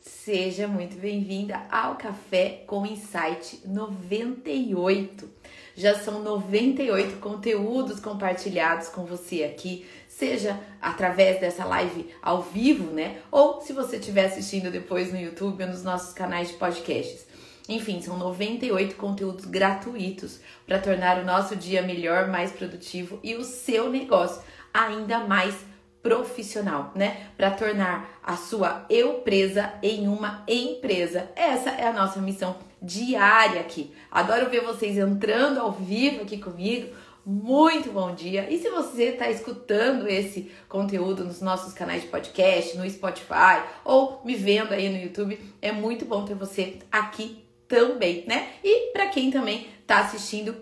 Seja muito bem-vinda ao Café com Insight 98. Já são 98 conteúdos compartilhados com você aqui, seja através dessa live ao vivo, né? Ou se você estiver assistindo depois no YouTube ou nos nossos canais de podcasts. Enfim, são 98 conteúdos gratuitos para tornar o nosso dia melhor, mais produtivo e o seu negócio ainda mais profissional, né? Para tornar a sua eu presa em uma empresa. Essa é a nossa missão diária aqui. Adoro ver vocês entrando ao vivo aqui comigo. Muito bom dia! E se você está escutando esse conteúdo nos nossos canais de podcast, no Spotify ou me vendo aí no YouTube, é muito bom ter você aqui também, né? E para quem também está assistindo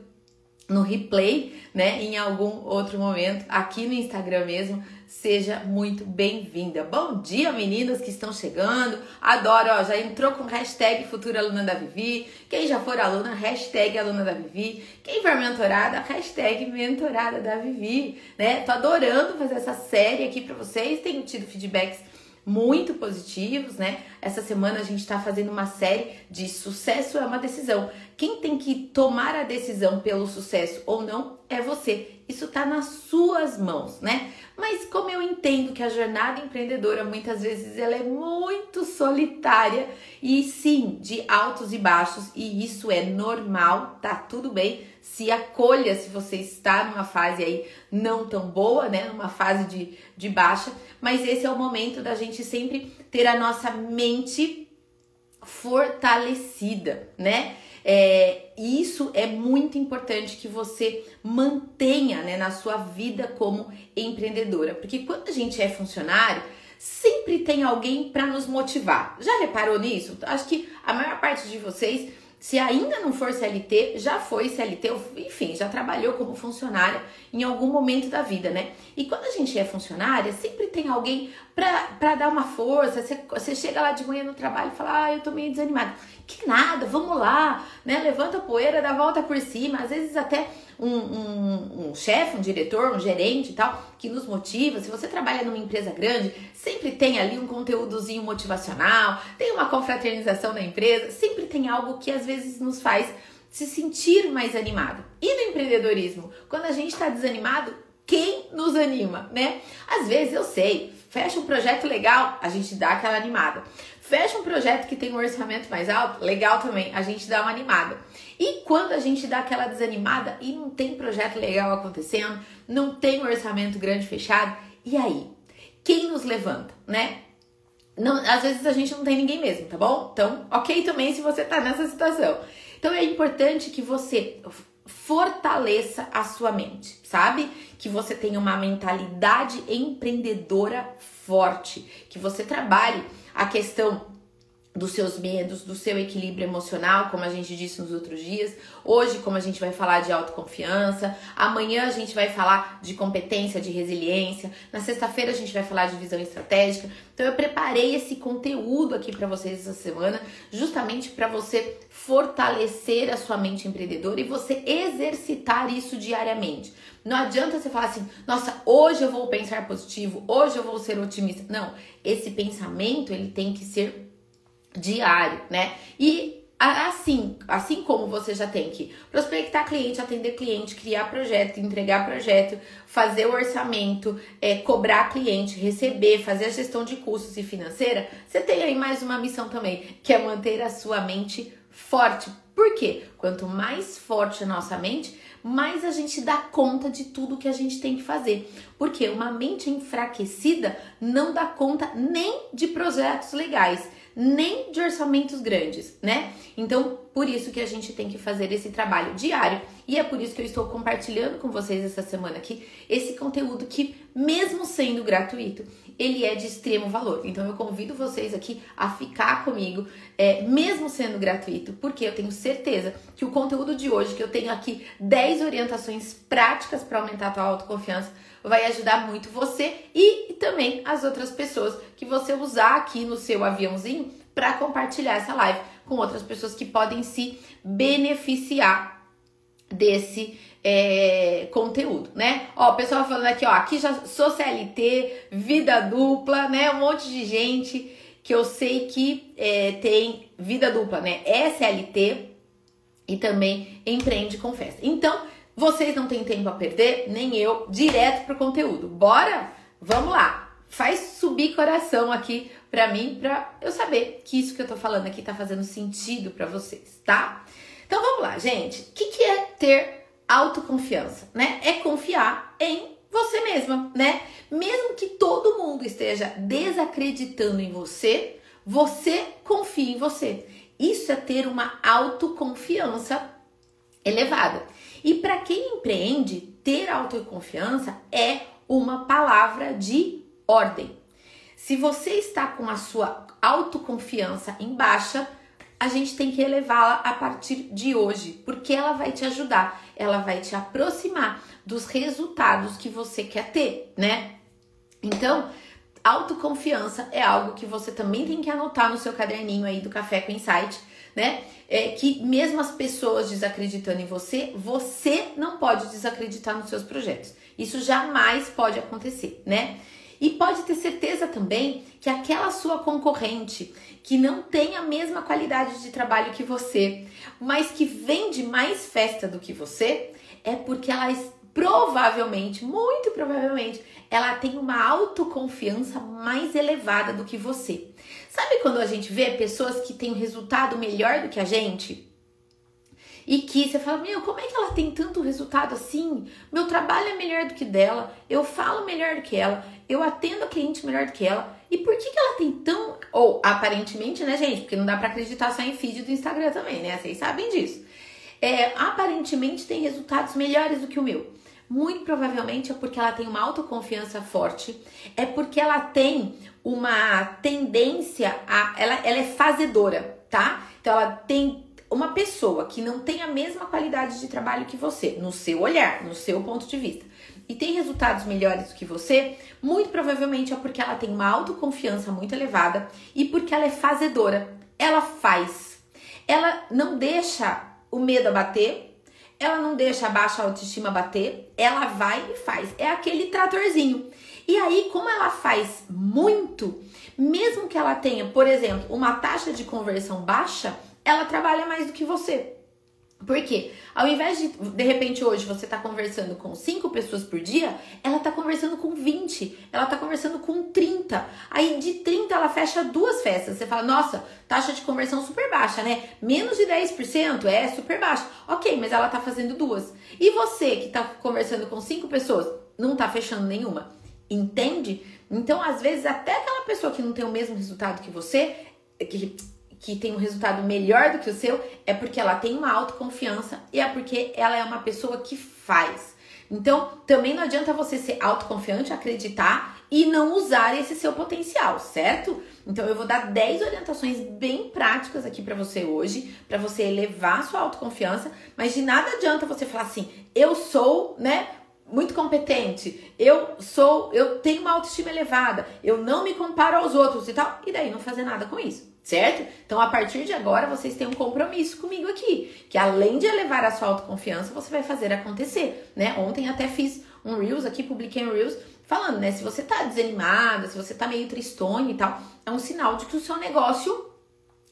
no replay, né, em algum outro momento, aqui no Instagram mesmo, seja muito bem-vinda. Bom dia, meninas que estão chegando. Adoro, ó, já entrou com hashtag Futura Aluna da Vivi. Quem já for aluna, hashtag Aluna da Vivi. Quem for mentorada, hashtag Mentorada da Vivi, né? Tô adorando fazer essa série aqui para vocês. Tenho tido feedbacks muito positivos, né? Essa semana a gente está fazendo uma série de sucesso é uma decisão. Quem tem que tomar a decisão pelo sucesso ou não é você. Isso está nas suas mãos, né? Mas como eu entendo que a jornada empreendedora muitas vezes ela é muito solitária e sim, de altos e baixos, e isso é normal, tá tudo bem. Se acolha se você está numa fase aí não tão boa, né? Numa fase de, de baixa, mas esse é o momento da gente sempre ter a nossa mente fortalecida, né? É, isso é muito importante que você mantenha né, na sua vida como empreendedora, porque quando a gente é funcionário, sempre tem alguém para nos motivar. Já reparou nisso? Acho que a maior parte de vocês se ainda não for CLT, já foi CLT, enfim, já trabalhou como funcionária em algum momento da vida, né? E quando a gente é funcionária, sempre tem alguém para dar uma força. Você, você chega lá de manhã no trabalho e fala, ah, eu tô meio desanimado. Que nada, vamos lá, né? Levanta a poeira, dá a volta por cima. Às vezes até um, um, um chefe, um diretor, um gerente e tal, que nos motiva. Se você trabalha numa empresa grande, sempre tem ali um conteúdozinho motivacional, tem uma confraternização na empresa, sempre tem algo que às vezes nos faz se sentir mais animado. E no empreendedorismo, quando a gente está desanimado, quem nos anima, né? Às vezes eu sei, fecha um projeto legal, a gente dá aquela animada. Fecha um projeto que tem um orçamento mais alto, legal também, a gente dá uma animada. E quando a gente dá aquela desanimada e não tem projeto legal acontecendo, não tem um orçamento grande fechado, e aí? Quem nos levanta, né? Não, às vezes a gente não tem ninguém mesmo, tá bom? Então, ok também se você tá nessa situação. Então é importante que você fortaleça a sua mente, sabe? Que você tenha uma mentalidade empreendedora forte, que você trabalhe a questão dos seus medos, do seu equilíbrio emocional, como a gente disse nos outros dias. Hoje, como a gente vai falar de autoconfiança, amanhã a gente vai falar de competência, de resiliência. Na sexta-feira a gente vai falar de visão estratégica. Então eu preparei esse conteúdo aqui para vocês essa semana, justamente para você fortalecer a sua mente empreendedora e você exercitar isso diariamente. Não adianta você falar assim, nossa, hoje eu vou pensar positivo, hoje eu vou ser otimista. Não, esse pensamento ele tem que ser diário, né? E assim, assim como você já tem que prospectar cliente, atender cliente, criar projeto, entregar projeto, fazer o orçamento, é, cobrar cliente, receber, fazer a gestão de custos e financeira, você tem aí mais uma missão também, que é manter a sua mente forte. Por quê? Quanto mais forte a nossa mente, mais a gente dá conta de tudo que a gente tem que fazer. Porque uma mente enfraquecida não dá conta nem de projetos legais nem de orçamentos grandes, né? Então, por isso que a gente tem que fazer esse trabalho diário e é por isso que eu estou compartilhando com vocês essa semana aqui esse conteúdo que, mesmo sendo gratuito, ele é de extremo valor. Então, eu convido vocês aqui a ficar comigo, é, mesmo sendo gratuito, porque eu tenho certeza que o conteúdo de hoje, que eu tenho aqui 10 orientações práticas para aumentar a tua autoconfiança, vai ajudar muito você e também as outras pessoas que você usar aqui no seu aviãozinho para compartilhar essa live com outras pessoas que podem se beneficiar desse é, conteúdo, né? Ó, o pessoal falando aqui, ó, aqui já sou CLT, vida dupla, né? Um monte de gente. que eu sei que é, tem vida dupla, né? SLT e também empreende com festa. Então, vocês não têm tempo a perder, nem eu, direto pro conteúdo. Bora? Vamos lá. Faz subir coração aqui para mim, para eu saber que isso que eu tô falando aqui tá fazendo sentido para vocês, tá? Então vamos lá, gente. O que, que é ter autoconfiança, né? É confiar em você mesma, né? Mesmo que todo mundo esteja desacreditando em você, você confia em você. Isso é ter uma autoconfiança elevada. E para quem empreende, ter autoconfiança é uma palavra de ordem. Se você está com a sua autoconfiança em baixa, a gente tem que elevá-la a partir de hoje, porque ela vai te ajudar, ela vai te aproximar dos resultados que você quer ter, né? Então, autoconfiança é algo que você também tem que anotar no seu caderninho aí do Café com Insight, né? É que mesmo as pessoas desacreditando em você, você não pode desacreditar nos seus projetos. Isso jamais pode acontecer, né? E pode ter certeza também que aquela sua concorrente que não tem a mesma qualidade de trabalho que você, mas que vende mais festa do que você, é porque ela provavelmente, muito provavelmente, ela tem uma autoconfiança mais elevada do que você. Sabe quando a gente vê pessoas que têm um resultado melhor do que a gente? E que você fala, meu, como é que ela tem tanto resultado assim? Meu trabalho é melhor do que dela, eu falo melhor do que ela, eu atendo a cliente melhor do que ela. E por que, que ela tem tão. Ou aparentemente, né, gente? Porque não dá para acreditar só em feed do Instagram também, né? Vocês sabem disso. É, aparentemente tem resultados melhores do que o meu. Muito provavelmente é porque ela tem uma autoconfiança forte, é porque ela tem uma tendência a. Ela, ela é fazedora, tá? Então ela tem uma pessoa que não tem a mesma qualidade de trabalho que você, no seu olhar, no seu ponto de vista, e tem resultados melhores do que você, muito provavelmente é porque ela tem uma autoconfiança muito elevada e porque ela é fazedora. Ela faz. Ela não deixa o medo abater, ela não deixa a baixa autoestima bater, ela vai e faz. É aquele tratorzinho. E aí, como ela faz muito, mesmo que ela tenha, por exemplo, uma taxa de conversão baixa, ela trabalha mais do que você. Por quê? Ao invés de, de repente, hoje você tá conversando com 5 pessoas por dia, ela tá conversando com 20, ela tá conversando com 30. Aí de 30 ela fecha duas festas. Você fala, nossa, taxa de conversão super baixa, né? Menos de 10% é super baixa. Ok, mas ela tá fazendo duas. E você que tá conversando com 5 pessoas, não tá fechando nenhuma. Entende? Então, às vezes, até aquela pessoa que não tem o mesmo resultado que você, que que tem um resultado melhor do que o seu é porque ela tem uma autoconfiança e é porque ela é uma pessoa que faz. Então, também não adianta você ser autoconfiante, acreditar e não usar esse seu potencial, certo? Então, eu vou dar 10 orientações bem práticas aqui para você hoje, para você elevar sua autoconfiança, mas de nada adianta você falar assim: "Eu sou, né, muito competente, eu sou, eu tenho uma autoestima elevada, eu não me comparo aos outros e tal", e daí não fazer nada com isso certo? Então, a partir de agora, vocês têm um compromisso comigo aqui, que além de elevar a sua autoconfiança, você vai fazer acontecer, né? Ontem até fiz um Reels aqui, publiquei um Reels falando, né? Se você tá desanimada, se você tá meio tristonho e tal, é um sinal de que o seu negócio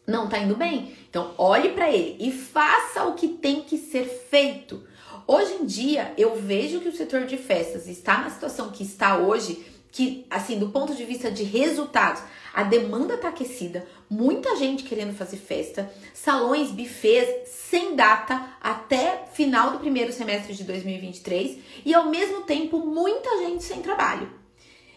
não tá indo bem. Então, olhe para ele e faça o que tem que ser feito. Hoje em dia, eu vejo que o setor de festas está na situação que está hoje, que, assim, do ponto de vista de resultados, a demanda tá aquecida, muita gente querendo fazer festa, salões, buffets sem data até final do primeiro semestre de 2023 e ao mesmo tempo muita gente sem trabalho.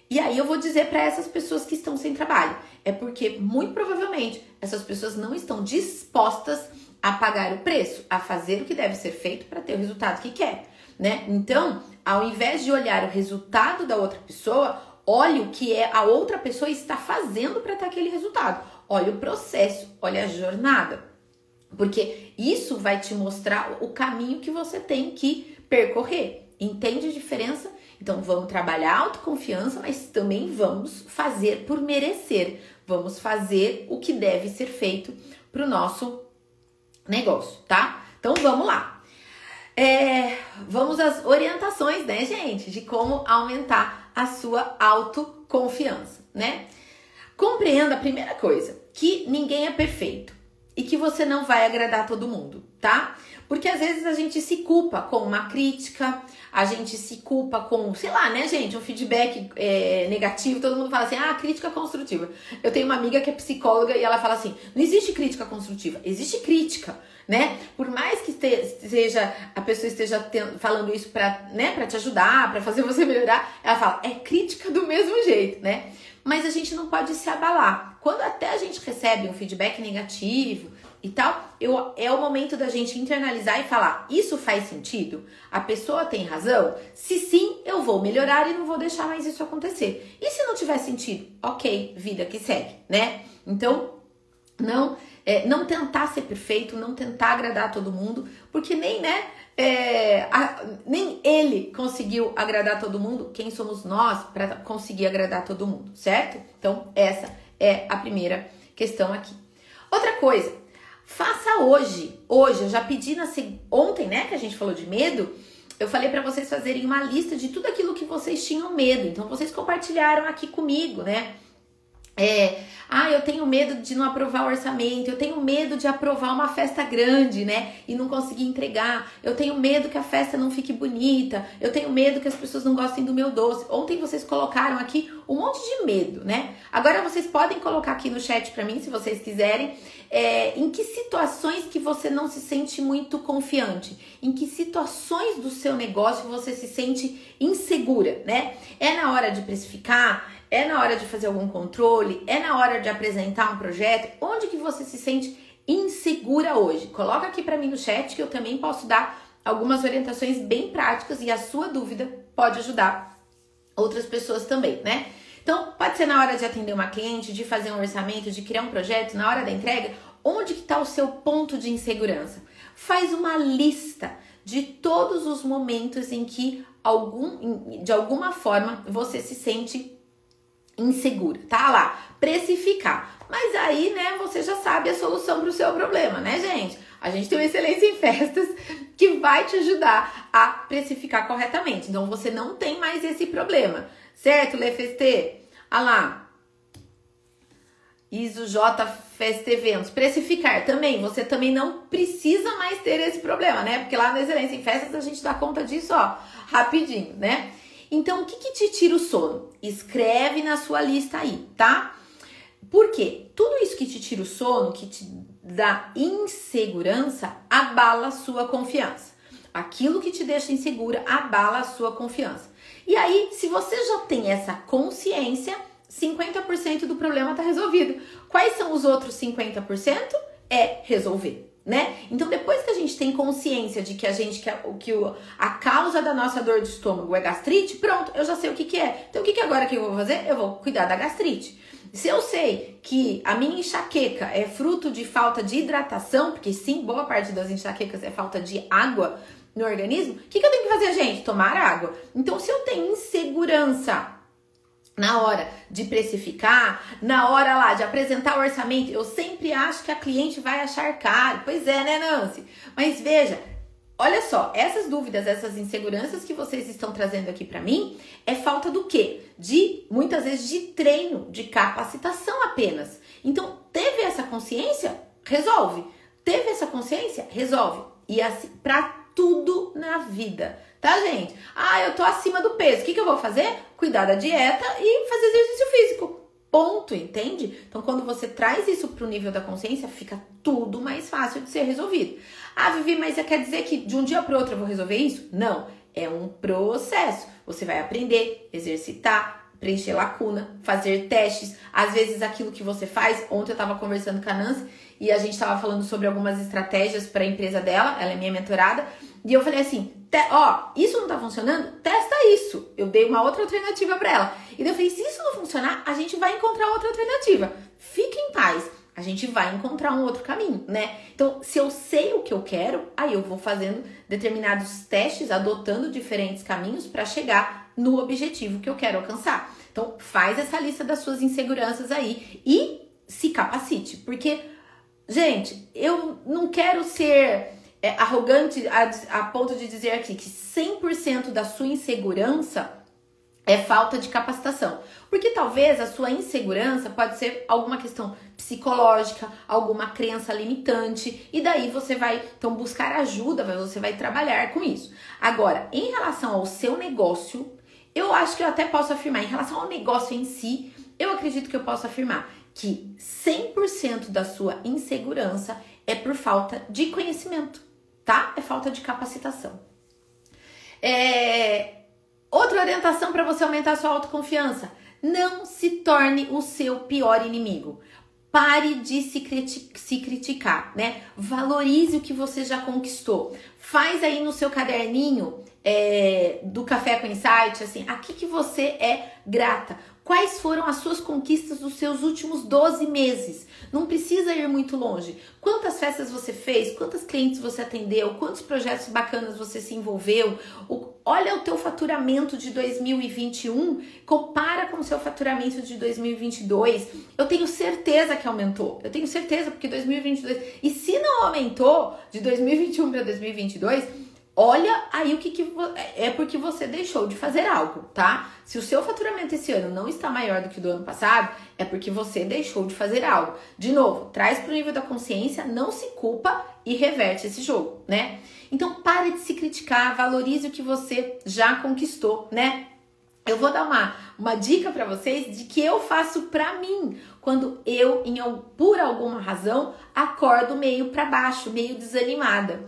E aí eu vou dizer para essas pessoas que estão sem trabalho, é porque muito provavelmente essas pessoas não estão dispostas a pagar o preço, a fazer o que deve ser feito para ter o resultado que quer, né? Então, ao invés de olhar o resultado da outra pessoa, Olhe o que é a outra pessoa está fazendo para ter aquele resultado. Olhe o processo, olhe a jornada. Porque isso vai te mostrar o caminho que você tem que percorrer. Entende a diferença? Então vamos trabalhar a autoconfiança, mas também vamos fazer por merecer. Vamos fazer o que deve ser feito para o nosso negócio, tá? Então vamos lá. É, vamos às orientações, né, gente, de como aumentar a sua autoconfiança, né? Compreenda a primeira coisa, que ninguém é perfeito e que você não vai agradar todo mundo, tá? Porque às vezes a gente se culpa com uma crítica, a gente se culpa com, sei lá, né, gente, um feedback é, negativo. Todo mundo fala assim, ah, crítica construtiva. Eu tenho uma amiga que é psicóloga e ela fala assim: não existe crítica construtiva, existe crítica, né? Por mais que esteja, a pessoa esteja falando isso pra, né, pra te ajudar, para fazer você melhorar, ela fala, é crítica do mesmo jeito, né? Mas a gente não pode se abalar. Quando até a gente recebe um feedback negativo, e tal, eu, é o momento da gente internalizar e falar: isso faz sentido? A pessoa tem razão? Se sim, eu vou melhorar e não vou deixar mais isso acontecer. E se não tiver sentido? Ok, vida que segue, né? Então, não, é, não tentar ser perfeito, não tentar agradar todo mundo, porque nem, né? É, a, nem ele conseguiu agradar todo mundo. Quem somos nós para conseguir agradar todo mundo, certo? Então, essa é a primeira questão aqui. Outra coisa, Faça hoje. Hoje, eu já pedi na ontem, né, que a gente falou de medo, eu falei para vocês fazerem uma lista de tudo aquilo que vocês tinham medo. Então vocês compartilharam aqui comigo, né? É, ah, eu tenho medo de não aprovar o orçamento, eu tenho medo de aprovar uma festa grande, né? E não conseguir entregar. Eu tenho medo que a festa não fique bonita. Eu tenho medo que as pessoas não gostem do meu doce. Ontem vocês colocaram aqui um monte de medo, né? Agora vocês podem colocar aqui no chat para mim, se vocês quiserem, é, em que situações que você não se sente muito confiante, em que situações do seu negócio você se sente insegura, né? É na hora de precificar, é na hora de fazer algum controle? É na hora de apresentar um projeto? Onde que você se sente insegura hoje? Coloca aqui para mim no chat que eu também posso dar algumas orientações bem práticas e a sua dúvida pode ajudar outras pessoas também, né? Então, pode ser na hora de atender uma cliente, de fazer um orçamento, de criar um projeto, na hora da entrega, onde que está o seu ponto de insegurança? Faz uma lista de todos os momentos em que algum, de alguma forma você se sente insegura. Tá lá, precificar. Mas aí, né, você já sabe a solução para o seu problema, né, gente? A gente tem o Excelência em Festas que vai te ajudar a precificar corretamente. Então você não tem mais esse problema, certo, Lefeste? Ah lá. ISO J Fest Eventos. Precificar também. Você também não precisa mais ter esse problema, né? Porque lá no Excelência em Festas a gente dá conta disso, ó, rapidinho, né? Então, o que, que te tira o sono? Escreve na sua lista aí, tá? Por quê? Tudo isso que te tira o sono, que te dá insegurança, abala a sua confiança. Aquilo que te deixa insegura abala a sua confiança. E aí, se você já tem essa consciência, 50% do problema está resolvido. Quais são os outros 50%? É resolver né? Então, depois que a gente tem consciência de que a gente que, que a causa da nossa dor de estômago é gastrite, pronto, eu já sei o que, que é. Então, o que, que agora que eu vou fazer? Eu vou cuidar da gastrite. Se eu sei que a minha enxaqueca é fruto de falta de hidratação, porque sim, boa parte das enxaquecas é falta de água no organismo, o que, que eu tenho que fazer, gente? Tomar água. Então, se eu tenho insegurança na hora de precificar, na hora lá de apresentar o orçamento, eu sempre acho que a cliente vai achar caro. Pois é, né, Nancy? Mas veja, olha só, essas dúvidas, essas inseguranças que vocês estão trazendo aqui para mim, é falta do quê? De muitas vezes de treino, de capacitação apenas. Então, teve essa consciência? Resolve. Teve essa consciência? Resolve. E assim, para tudo na vida tá, gente? Ah, eu tô acima do peso. O que, que eu vou fazer? Cuidar da dieta e fazer exercício físico. Ponto, entende? Então, quando você traz isso pro nível da consciência, fica tudo mais fácil de ser resolvido. Ah, Vivi, mas quer dizer que de um dia pro outro eu vou resolver isso? Não. É um processo. Você vai aprender, exercitar, preencher lacuna, fazer testes. Às vezes, aquilo que você faz. Ontem eu tava conversando com a Nancy e a gente tava falando sobre algumas estratégias para a empresa dela. Ela é minha mentorada. E eu falei assim: ó, isso não tá funcionando? Testa isso. Eu dei uma outra alternativa para ela. E daí eu falei: se isso não funcionar, a gente vai encontrar outra alternativa. Fique em paz. A gente vai encontrar um outro caminho, né? Então, se eu sei o que eu quero, aí eu vou fazendo determinados testes, adotando diferentes caminhos para chegar no objetivo que eu quero alcançar. Então, faz essa lista das suas inseguranças aí e se capacite, porque gente, eu não quero ser é, arrogante a, a ponto de dizer aqui que 100% da sua insegurança é falta de capacitação. Porque talvez a sua insegurança pode ser alguma questão psicológica, alguma crença limitante, e daí você vai então buscar ajuda, você vai trabalhar com isso. Agora, em relação ao seu negócio, eu acho que eu até posso afirmar, em relação ao negócio em si, eu acredito que eu posso afirmar que 100% da sua insegurança é por falta de conhecimento, tá? É falta de capacitação. É... Outra orientação para você aumentar a sua autoconfiança: não se torne o seu pior inimigo. Pare de se, criti se criticar, né? Valorize o que você já conquistou. Faz aí no seu caderninho é, do Café com Insight, assim, aqui que você é grata. Quais foram as suas conquistas dos seus últimos 12 meses? Não precisa ir muito longe. Quantas festas você fez? Quantas clientes você atendeu? Quantos projetos bacanas você se envolveu? O, olha o teu faturamento de 2021, compara com o seu faturamento de 2022. Eu tenho certeza que aumentou. Eu tenho certeza porque 2022. E se não aumentou de 2021 para 2022, olha aí o que, que é porque você deixou de fazer algo, tá? Se o seu faturamento esse ano não está maior do que o do ano passado, é porque você deixou de fazer algo. De novo, traz para o nível da consciência, não se culpa e reverte esse jogo, né? Então pare de se criticar, valorize o que você já conquistou, né? Eu vou dar uma, uma dica para vocês de que eu faço para mim quando eu, em, por alguma razão, acordo meio para baixo, meio desanimada.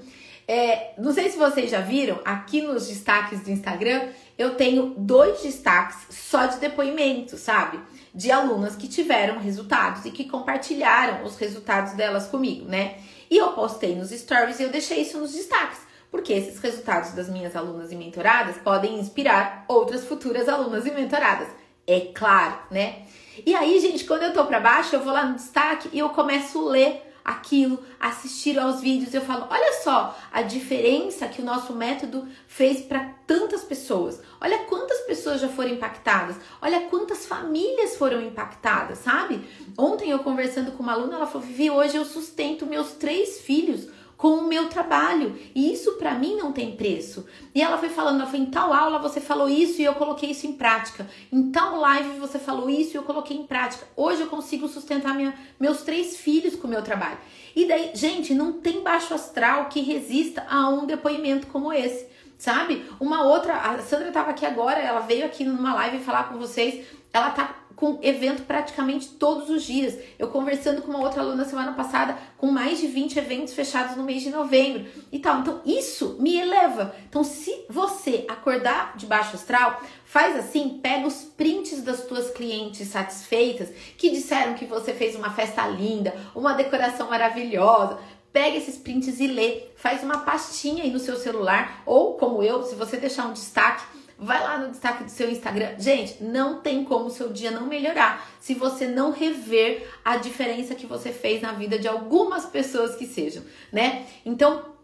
É, não sei se vocês já viram, aqui nos destaques do Instagram, eu tenho dois destaques só de depoimentos, sabe? De alunas que tiveram resultados e que compartilharam os resultados delas comigo, né? E eu postei nos stories e eu deixei isso nos destaques, porque esses resultados das minhas alunas e mentoradas podem inspirar outras futuras alunas e mentoradas. É claro, né? E aí, gente, quando eu tô pra baixo, eu vou lá no destaque e eu começo a ler aquilo, assistir aos vídeos, eu falo, olha só a diferença que o nosso método fez para tantas pessoas. Olha quantas pessoas já foram impactadas. Olha quantas famílias foram impactadas, sabe? Ontem eu conversando com uma aluna, ela falou: "Vivi, hoje eu sustento meus três filhos com o meu trabalho. E isso para mim não tem preço. E ela foi falando, ela foi em tal aula você falou isso e eu coloquei isso em prática. Em tal live você falou isso e eu coloquei em prática. Hoje eu consigo sustentar minha, meus três filhos com o meu trabalho. E daí, gente, não tem baixo astral que resista a um depoimento como esse. Sabe? Uma outra, a Sandra estava aqui agora, ela veio aqui numa live falar com vocês. Ela tá com evento praticamente todos os dias. Eu conversando com uma outra aluna semana passada, com mais de 20 eventos fechados no mês de novembro e tal. Então, isso me eleva. Então, se você acordar de baixo astral, faz assim, pega os prints das tuas clientes satisfeitas que disseram que você fez uma festa linda, uma decoração maravilhosa. Pega esses prints e lê, faz uma pastinha aí no seu celular ou como eu, se você deixar um destaque Vai lá no destaque do seu Instagram. Gente, não tem como o seu dia não melhorar se você não rever a diferença que você fez na vida de algumas pessoas que sejam, né? Então,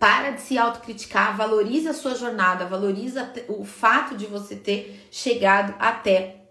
para de se autocriticar, valoriza a sua jornada, valoriza o fato de você ter chegado até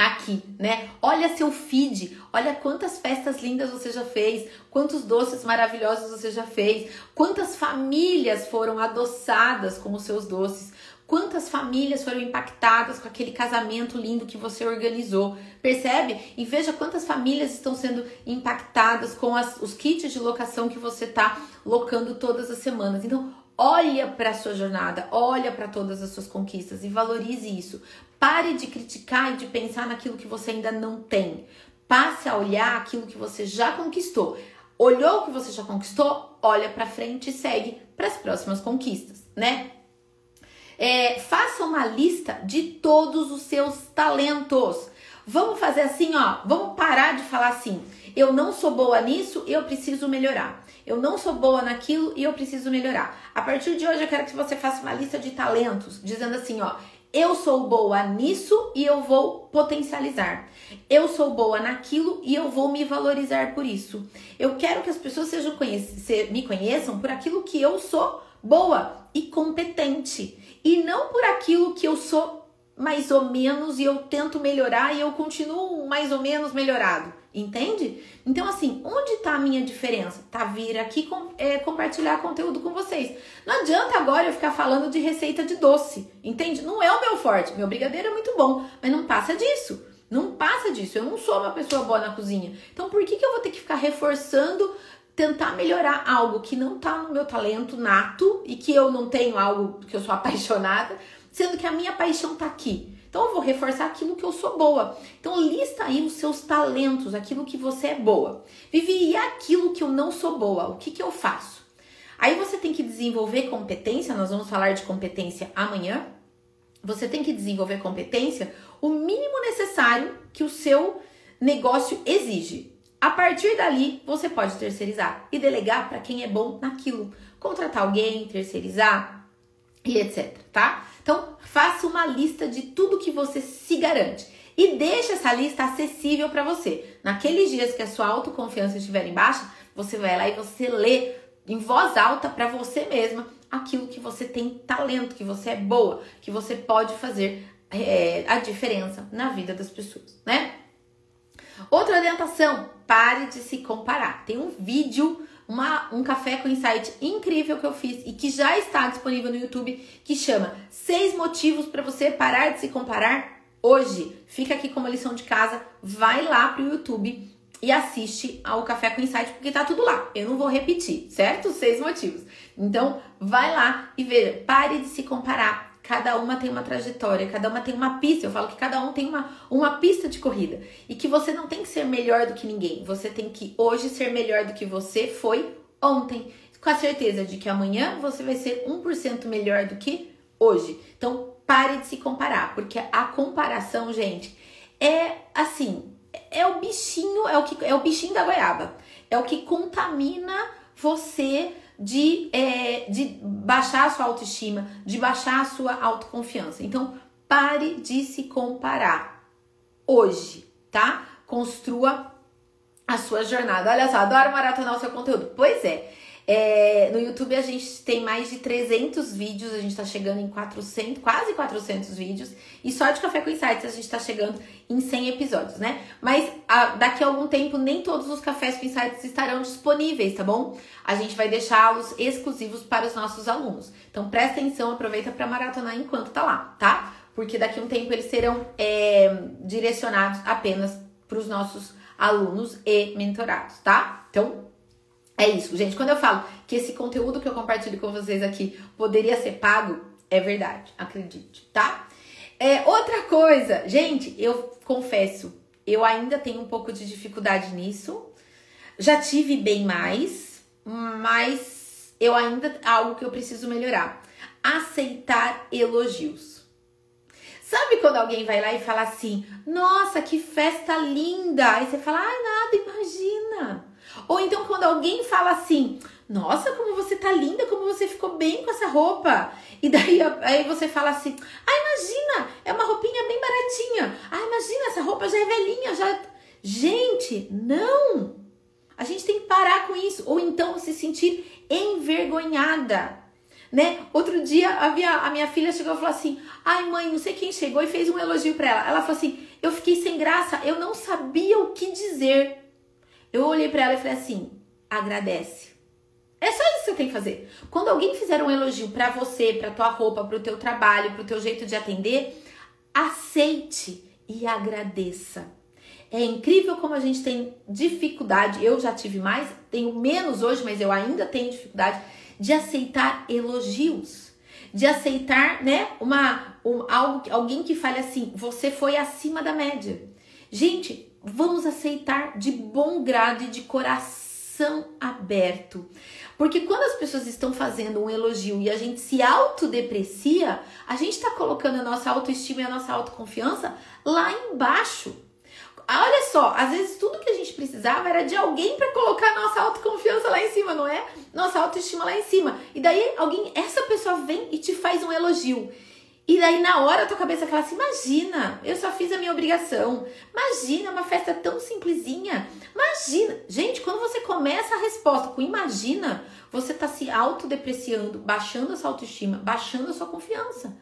aqui, né? Olha seu feed, olha quantas festas lindas você já fez, quantos doces maravilhosos você já fez, quantas famílias foram adoçadas com os seus doces, Quantas famílias foram impactadas com aquele casamento lindo que você organizou? Percebe? E veja quantas famílias estão sendo impactadas com as, os kits de locação que você está locando todas as semanas. Então, olha para a sua jornada, olha para todas as suas conquistas e valorize isso. Pare de criticar e de pensar naquilo que você ainda não tem. Passe a olhar aquilo que você já conquistou. Olhou o que você já conquistou? Olha para frente e segue para as próximas conquistas, né? É, faça uma lista de todos os seus talentos. Vamos fazer assim, ó. Vamos parar de falar assim. Eu não sou boa nisso, eu preciso melhorar. Eu não sou boa naquilo e eu preciso melhorar. A partir de hoje eu quero que você faça uma lista de talentos, dizendo assim, ó, eu sou boa nisso e eu vou potencializar. Eu sou boa naquilo e eu vou me valorizar por isso. Eu quero que as pessoas sejam me conheçam por aquilo que eu sou boa e competente e não por aquilo que eu sou mais ou menos e eu tento melhorar e eu continuo mais ou menos melhorado, entende? Então assim, onde está minha diferença? Tá vir aqui com, é, compartilhar conteúdo com vocês. Não adianta agora eu ficar falando de receita de doce, entende? Não é o meu forte. Meu brigadeiro é muito bom, mas não passa disso. Não passa disso. Eu não sou uma pessoa boa na cozinha. Então por que, que eu vou ter que ficar reforçando, tentar melhorar algo que não tá no meu talento nato e que eu não tenho algo que eu sou apaixonada, sendo que a minha paixão tá aqui? Então eu vou reforçar aquilo que eu sou boa. Então lista aí os seus talentos, aquilo que você é boa. Vivi, e aquilo que eu não sou boa? O que, que eu faço? Aí você tem que desenvolver competência, nós vamos falar de competência amanhã. Você tem que desenvolver competência o mínimo necessário que o seu negócio exige. A partir dali, você pode terceirizar e delegar para quem é bom naquilo. Contratar alguém, terceirizar e etc, tá? Então, faça uma lista de tudo que você se garante e deixe essa lista acessível para você. Naqueles dias que a sua autoconfiança estiver em baixa, você vai lá e você lê em voz alta para você mesma aquilo que você tem talento, que você é boa, que você pode fazer é, a diferença na vida das pessoas, né? Outra orientação, pare de se comparar. Tem um vídeo uma, um café com insight incrível que eu fiz e que já está disponível no YouTube que chama Seis motivos para você parar de se comparar hoje. Fica aqui como lição de casa, vai lá pro YouTube e assiste ao Café com Insight, porque tá tudo lá. Eu não vou repetir, certo? Seis motivos. Então, vai lá e veja. Pare de se comparar. Cada uma tem uma trajetória, cada uma tem uma pista. Eu falo que cada um tem uma, uma pista de corrida. E que você não tem que ser melhor do que ninguém. Você tem que hoje ser melhor do que você foi ontem. Com a certeza de que amanhã você vai ser 1% melhor do que hoje. Então, pare de se comparar. Porque a comparação, gente, é assim. É o bichinho, é o que é o bichinho da goiaba. É o que contamina você de, é, de baixar a sua autoestima, de baixar a sua autoconfiança. Então, pare de se comparar hoje, tá? Construa a sua jornada. Olha só, adoro maratonar o seu conteúdo. Pois é, é, no YouTube a gente tem mais de 300 vídeos, a gente tá chegando em 400, quase 400 vídeos. E só de Café com Insights a gente tá chegando em 100 episódios, né? Mas a, daqui a algum tempo nem todos os Cafés com Insights estarão disponíveis, tá bom? A gente vai deixá-los exclusivos para os nossos alunos. Então presta atenção, aproveita para maratonar enquanto tá lá, tá? Porque daqui a um tempo eles serão é, direcionados apenas para os nossos alunos e mentorados, tá? Então é isso, gente. Quando eu falo que esse conteúdo que eu compartilho com vocês aqui poderia ser pago, é verdade, acredite, tá? É, outra coisa, gente, eu confesso, eu ainda tenho um pouco de dificuldade nisso. Já tive bem mais, mas eu ainda algo que eu preciso melhorar. Aceitar elogios. Sabe quando alguém vai lá e fala assim: "Nossa, que festa linda". Aí você fala: "Ah, nada, imagina". Ou então quando alguém fala assim: Nossa, como você tá linda, como você ficou bem com essa roupa. E daí aí você fala assim: Ah, imagina, é uma roupinha bem baratinha. Ah, imagina, essa roupa já é velhinha, já. Gente, não! A gente tem que parar com isso. Ou então se sentir envergonhada. Né? Outro dia a minha, a minha filha chegou e falou assim: Ai, mãe, não sei quem chegou e fez um elogio para ela. Ela falou assim: Eu fiquei sem graça, eu não sabia o que dizer. Eu olhei para ela e falei assim: agradece. É só isso que você tem que fazer. Quando alguém fizer um elogio para você, para tua roupa, para o teu trabalho, para o teu jeito de atender, aceite e agradeça. É incrível como a gente tem dificuldade. Eu já tive mais, tenho menos hoje, mas eu ainda tenho dificuldade de aceitar elogios, de aceitar, né, uma um, algo, alguém que fale assim: você foi acima da média. Gente, vamos aceitar de bom grado e de coração aberto. Porque quando as pessoas estão fazendo um elogio e a gente se autodeprecia, a gente está colocando a nossa autoestima e a nossa autoconfiança lá embaixo. Olha só, às vezes tudo que a gente precisava era de alguém para colocar nossa autoconfiança lá em cima, não é? Nossa autoestima lá em cima. E daí alguém, essa pessoa vem e te faz um elogio. E daí na hora a tua cabeça fala assim: imagina, eu só fiz a minha obrigação. Imagina, uma festa tão simplesinha. Imagina. Gente, quando você começa a resposta com imagina, você tá se autodepreciando, baixando a sua autoestima, baixando a sua confiança.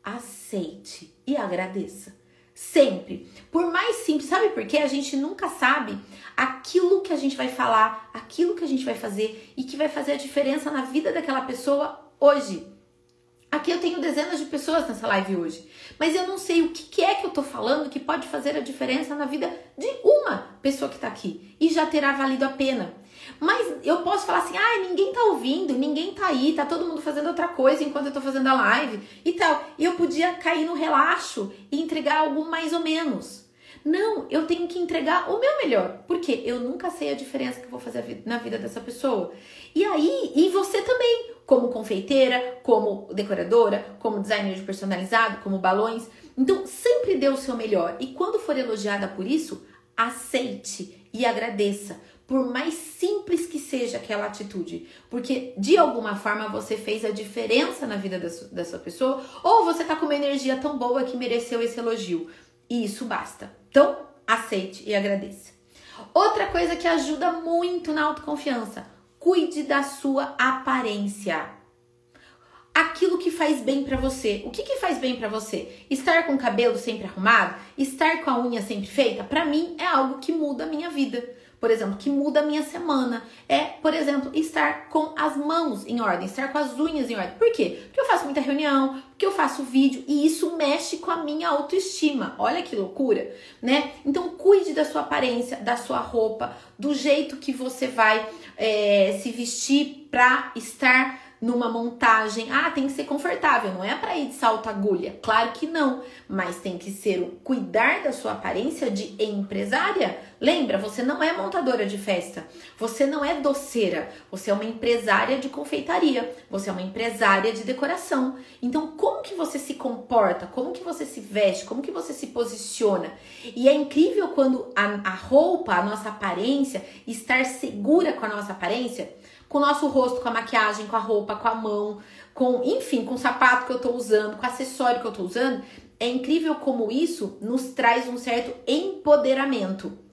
Aceite e agradeça. Sempre. Por mais simples, sabe por quê? A gente nunca sabe aquilo que a gente vai falar, aquilo que a gente vai fazer e que vai fazer a diferença na vida daquela pessoa hoje. Aqui eu tenho dezenas de pessoas nessa live hoje, mas eu não sei o que é que eu tô falando que pode fazer a diferença na vida de uma pessoa que tá aqui e já terá valido a pena. Mas eu posso falar assim: ah, ninguém tá ouvindo, ninguém tá aí, tá todo mundo fazendo outra coisa enquanto eu tô fazendo a live e tal. E eu podia cair no relaxo e entregar algo mais ou menos. Não, eu tenho que entregar o meu melhor, porque eu nunca sei a diferença que eu vou fazer na vida dessa pessoa. E aí, e você também, como confeiteira, como decoradora, como designer de personalizado, como balões. Então, sempre dê o seu melhor. E quando for elogiada por isso, aceite e agradeça, por mais simples que seja aquela atitude, porque de alguma forma você fez a diferença na vida da sua pessoa, ou você tá com uma energia tão boa que mereceu esse elogio. E isso basta. Então, aceite e agradeça. Outra coisa que ajuda muito na autoconfiança: cuide da sua aparência. Aquilo que faz bem para você. O que, que faz bem para você? Estar com o cabelo sempre arrumado? Estar com a unha sempre feita? Para mim é algo que muda a minha vida por exemplo, que muda a minha semana. É, por exemplo, estar com as mãos em ordem, estar com as unhas em ordem. Por quê? Porque eu faço muita reunião, porque eu faço vídeo e isso mexe com a minha autoestima. Olha que loucura, né? Então, cuide da sua aparência, da sua roupa, do jeito que você vai é, se vestir para estar numa montagem. Ah, tem que ser confortável, não é para ir de salto agulha. Claro que não, mas tem que ser o cuidar da sua aparência de empresária. Lembra, você não é montadora de festa, você não é doceira, você é uma empresária de confeitaria, você é uma empresária de decoração. Então, como que você se comporta? Como que você se veste? Como que você se posiciona? E é incrível quando a, a roupa, a nossa aparência, estar segura com a nossa aparência com o nosso rosto, com a maquiagem, com a roupa, com a mão, com, enfim, com o sapato que eu tô usando, com o acessório que eu tô usando. É incrível como isso nos traz um certo empoderamento.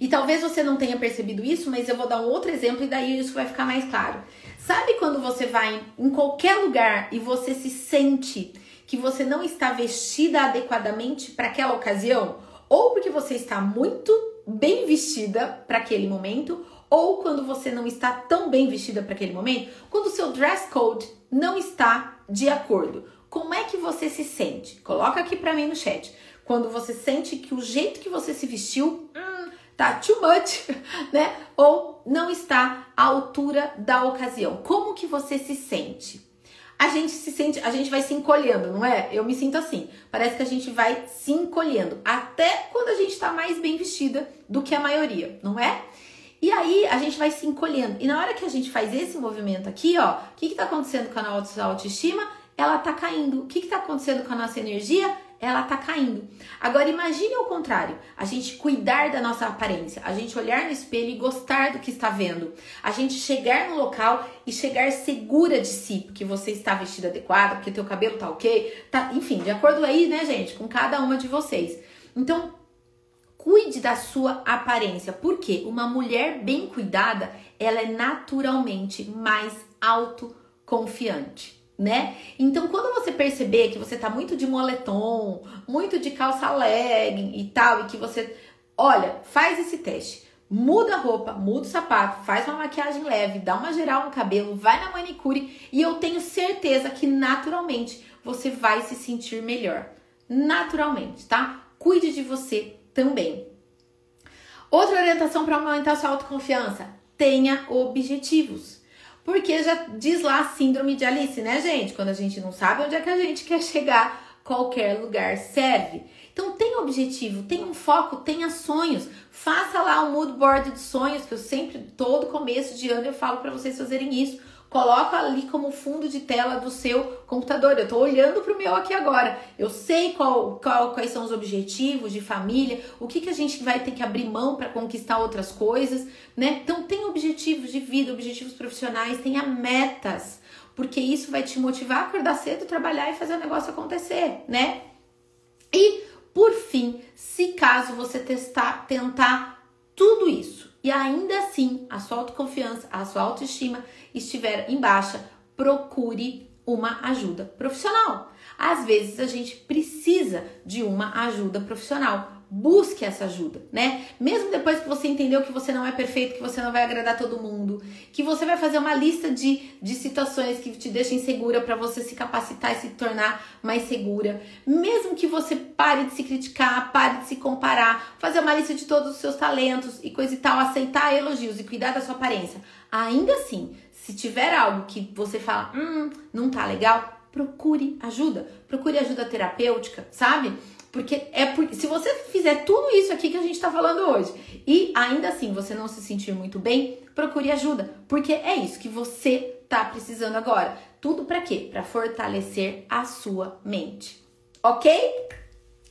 E talvez você não tenha percebido isso, mas eu vou dar um outro exemplo e daí isso vai ficar mais claro. Sabe quando você vai em qualquer lugar e você se sente que você não está vestida adequadamente para aquela ocasião? Ou porque você está muito bem vestida para aquele momento, ou quando você não está tão bem vestida para aquele momento, quando o seu dress code não está de acordo. Como é que você se sente? Coloca aqui para mim no chat. Quando você sente que o jeito que você se vestiu hum, tá too much, né? Ou não está à altura da ocasião. Como que você se sente? A gente se sente, a gente vai se encolhendo, não é? Eu me sinto assim. Parece que a gente vai se encolhendo até quando a gente está mais bem vestida do que a maioria, não é? E aí a gente vai se encolhendo. E na hora que a gente faz esse movimento aqui, ó, o que está acontecendo com a nossa autoestima? Ela tá caindo. O que está acontecendo com a nossa energia? Ela tá caindo. Agora imagine o contrário. A gente cuidar da nossa aparência, a gente olhar no espelho e gostar do que está vendo. A gente chegar no local e chegar segura de si, porque você está vestida adequada, porque teu cabelo tá ok, tá, enfim, de acordo aí, né, gente, com cada uma de vocês. Então, Cuide da sua aparência, porque uma mulher bem cuidada, ela é naturalmente mais autoconfiante, né? Então, quando você perceber que você tá muito de moletom, muito de calça legging e tal, e que você, olha, faz esse teste. Muda a roupa, muda o sapato, faz uma maquiagem leve, dá uma geral no cabelo, vai na manicure e eu tenho certeza que naturalmente você vai se sentir melhor. Naturalmente, tá? Cuide de você também. Outra orientação para aumentar sua autoconfiança: tenha objetivos. Porque já diz lá a síndrome de Alice, né, gente? Quando a gente não sabe onde é que a gente quer chegar, qualquer lugar serve. Então tenha objetivo, tenha um foco, tenha sonhos. Faça lá um mood board de sonhos, que eu sempre, todo começo de ano, eu falo para vocês fazerem isso coloca ali como fundo de tela do seu computador. Eu estou olhando para o meu aqui agora. Eu sei qual, qual, quais são os objetivos de família, o que, que a gente vai ter que abrir mão para conquistar outras coisas, né? Então tem objetivos de vida, objetivos profissionais, tenha metas, porque isso vai te motivar a acordar cedo, trabalhar e fazer o negócio acontecer, né? E por fim, se caso você testar, tentar tudo isso e ainda assim a sua autoconfiança, a sua autoestima estiver em baixa, procure uma ajuda profissional. Às vezes a gente precisa de uma ajuda profissional busque essa ajuda, né? Mesmo depois que você entendeu que você não é perfeito, que você não vai agradar todo mundo, que você vai fazer uma lista de, de situações que te deixam insegura para você se capacitar e se tornar mais segura. Mesmo que você pare de se criticar, pare de se comparar, fazer uma lista de todos os seus talentos e coisa e tal, aceitar elogios e cuidar da sua aparência. Ainda assim, se tiver algo que você fala, hum, não tá legal, procure ajuda. Procure ajuda terapêutica, sabe? Porque é por, se você fizer tudo isso aqui que a gente está falando hoje e ainda assim você não se sentir muito bem, procure ajuda, porque é isso que você tá precisando agora. Tudo para quê? Para fortalecer a sua mente. OK?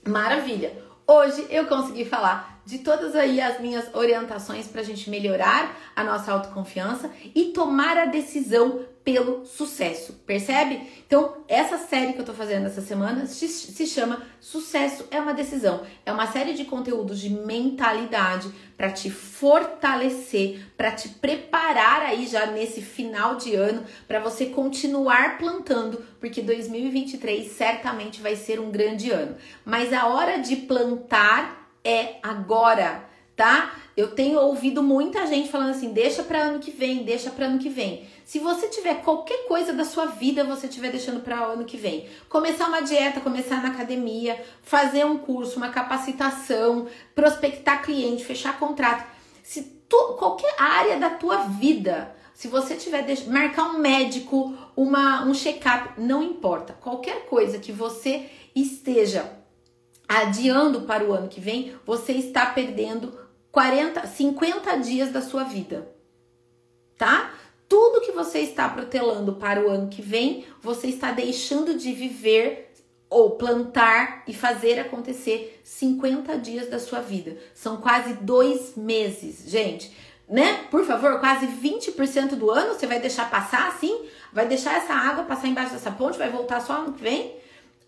Maravilha. Hoje eu consegui falar de todas aí as minhas orientações para a gente melhorar a nossa autoconfiança e tomar a decisão pelo sucesso, percebe? Então, essa série que eu tô fazendo essa semana se chama Sucesso é uma decisão. É uma série de conteúdos de mentalidade para te fortalecer, para te preparar aí já nesse final de ano para você continuar plantando, porque 2023 certamente vai ser um grande ano. Mas a hora de plantar é agora tá? Eu tenho ouvido muita gente falando assim: deixa para ano que vem, deixa para ano que vem. Se você tiver qualquer coisa da sua vida, você estiver deixando para ano que vem, começar uma dieta, começar na academia, fazer um curso, uma capacitação, prospectar cliente, fechar contrato, se tu, qualquer área da tua vida, se você tiver marcar um médico, uma um check-up, não importa, qualquer coisa que você esteja adiando para o ano que vem, você está perdendo 40, 50 dias da sua vida, tá? Tudo que você está protelando para o ano que vem, você está deixando de viver ou plantar e fazer acontecer 50 dias da sua vida. São quase dois meses, gente. Né? Por favor, quase 20% do ano você vai deixar passar assim? Vai deixar essa água passar embaixo dessa ponte? Vai voltar só ano que vem?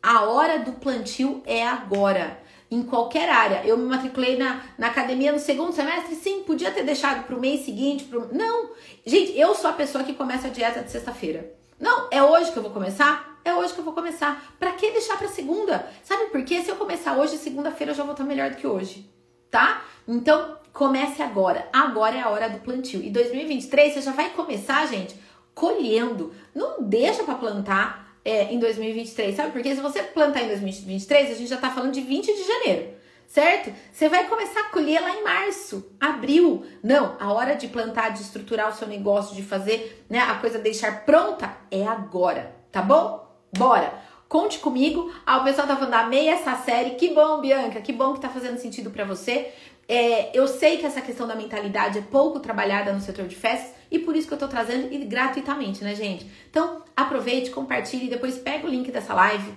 A hora do plantio é agora em qualquer área. Eu me matriculei na, na academia no segundo semestre, sim, podia ter deixado para o mês seguinte. Pro... Não, gente, eu sou a pessoa que começa a dieta de sexta-feira. Não, é hoje que eu vou começar? É hoje que eu vou começar. Para que deixar para segunda? Sabe por quê? Se eu começar hoje, segunda-feira eu já vou estar melhor do que hoje, tá? Então, comece agora. Agora é a hora do plantio. E 2023 você já vai começar, gente, colhendo. Não deixa para plantar é, em 2023, sabe? Porque se você plantar em 2023, a gente já tá falando de 20 de janeiro, certo? Você vai começar a colher lá em março, abril. Não, a hora de plantar, de estruturar o seu negócio, de fazer né, a coisa deixar pronta é agora, tá bom? Bora! Conte comigo. Ah, o pessoal tá falando, amei essa série. Que bom, Bianca, que bom que tá fazendo sentido para você. É, eu sei que essa questão da mentalidade é pouco trabalhada no setor de festas e por isso que eu tô trazendo e gratuitamente, né, gente? Então, aproveite, compartilhe, depois pega o link dessa live,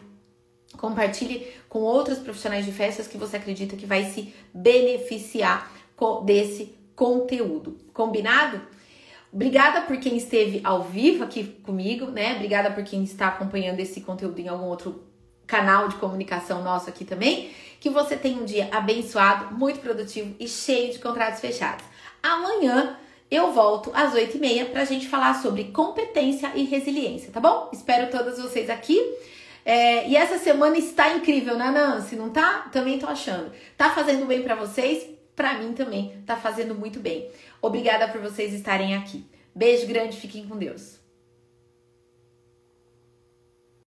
compartilhe com outros profissionais de festas que você acredita que vai se beneficiar desse conteúdo. Combinado? Obrigada por quem esteve ao vivo aqui comigo, né? Obrigada por quem está acompanhando esse conteúdo em algum outro canal de comunicação nosso aqui também. Que você tenha um dia abençoado, muito produtivo e cheio de contratos fechados. Amanhã eu volto às 8h30 para a gente falar sobre competência e resiliência, tá bom? Espero todas vocês aqui. É, e essa semana está incrível, né, Nancy? Não tá? Também tô achando. Tá fazendo bem para vocês? Para mim também tá fazendo muito bem. Obrigada por vocês estarem aqui. Beijo grande, fiquem com Deus.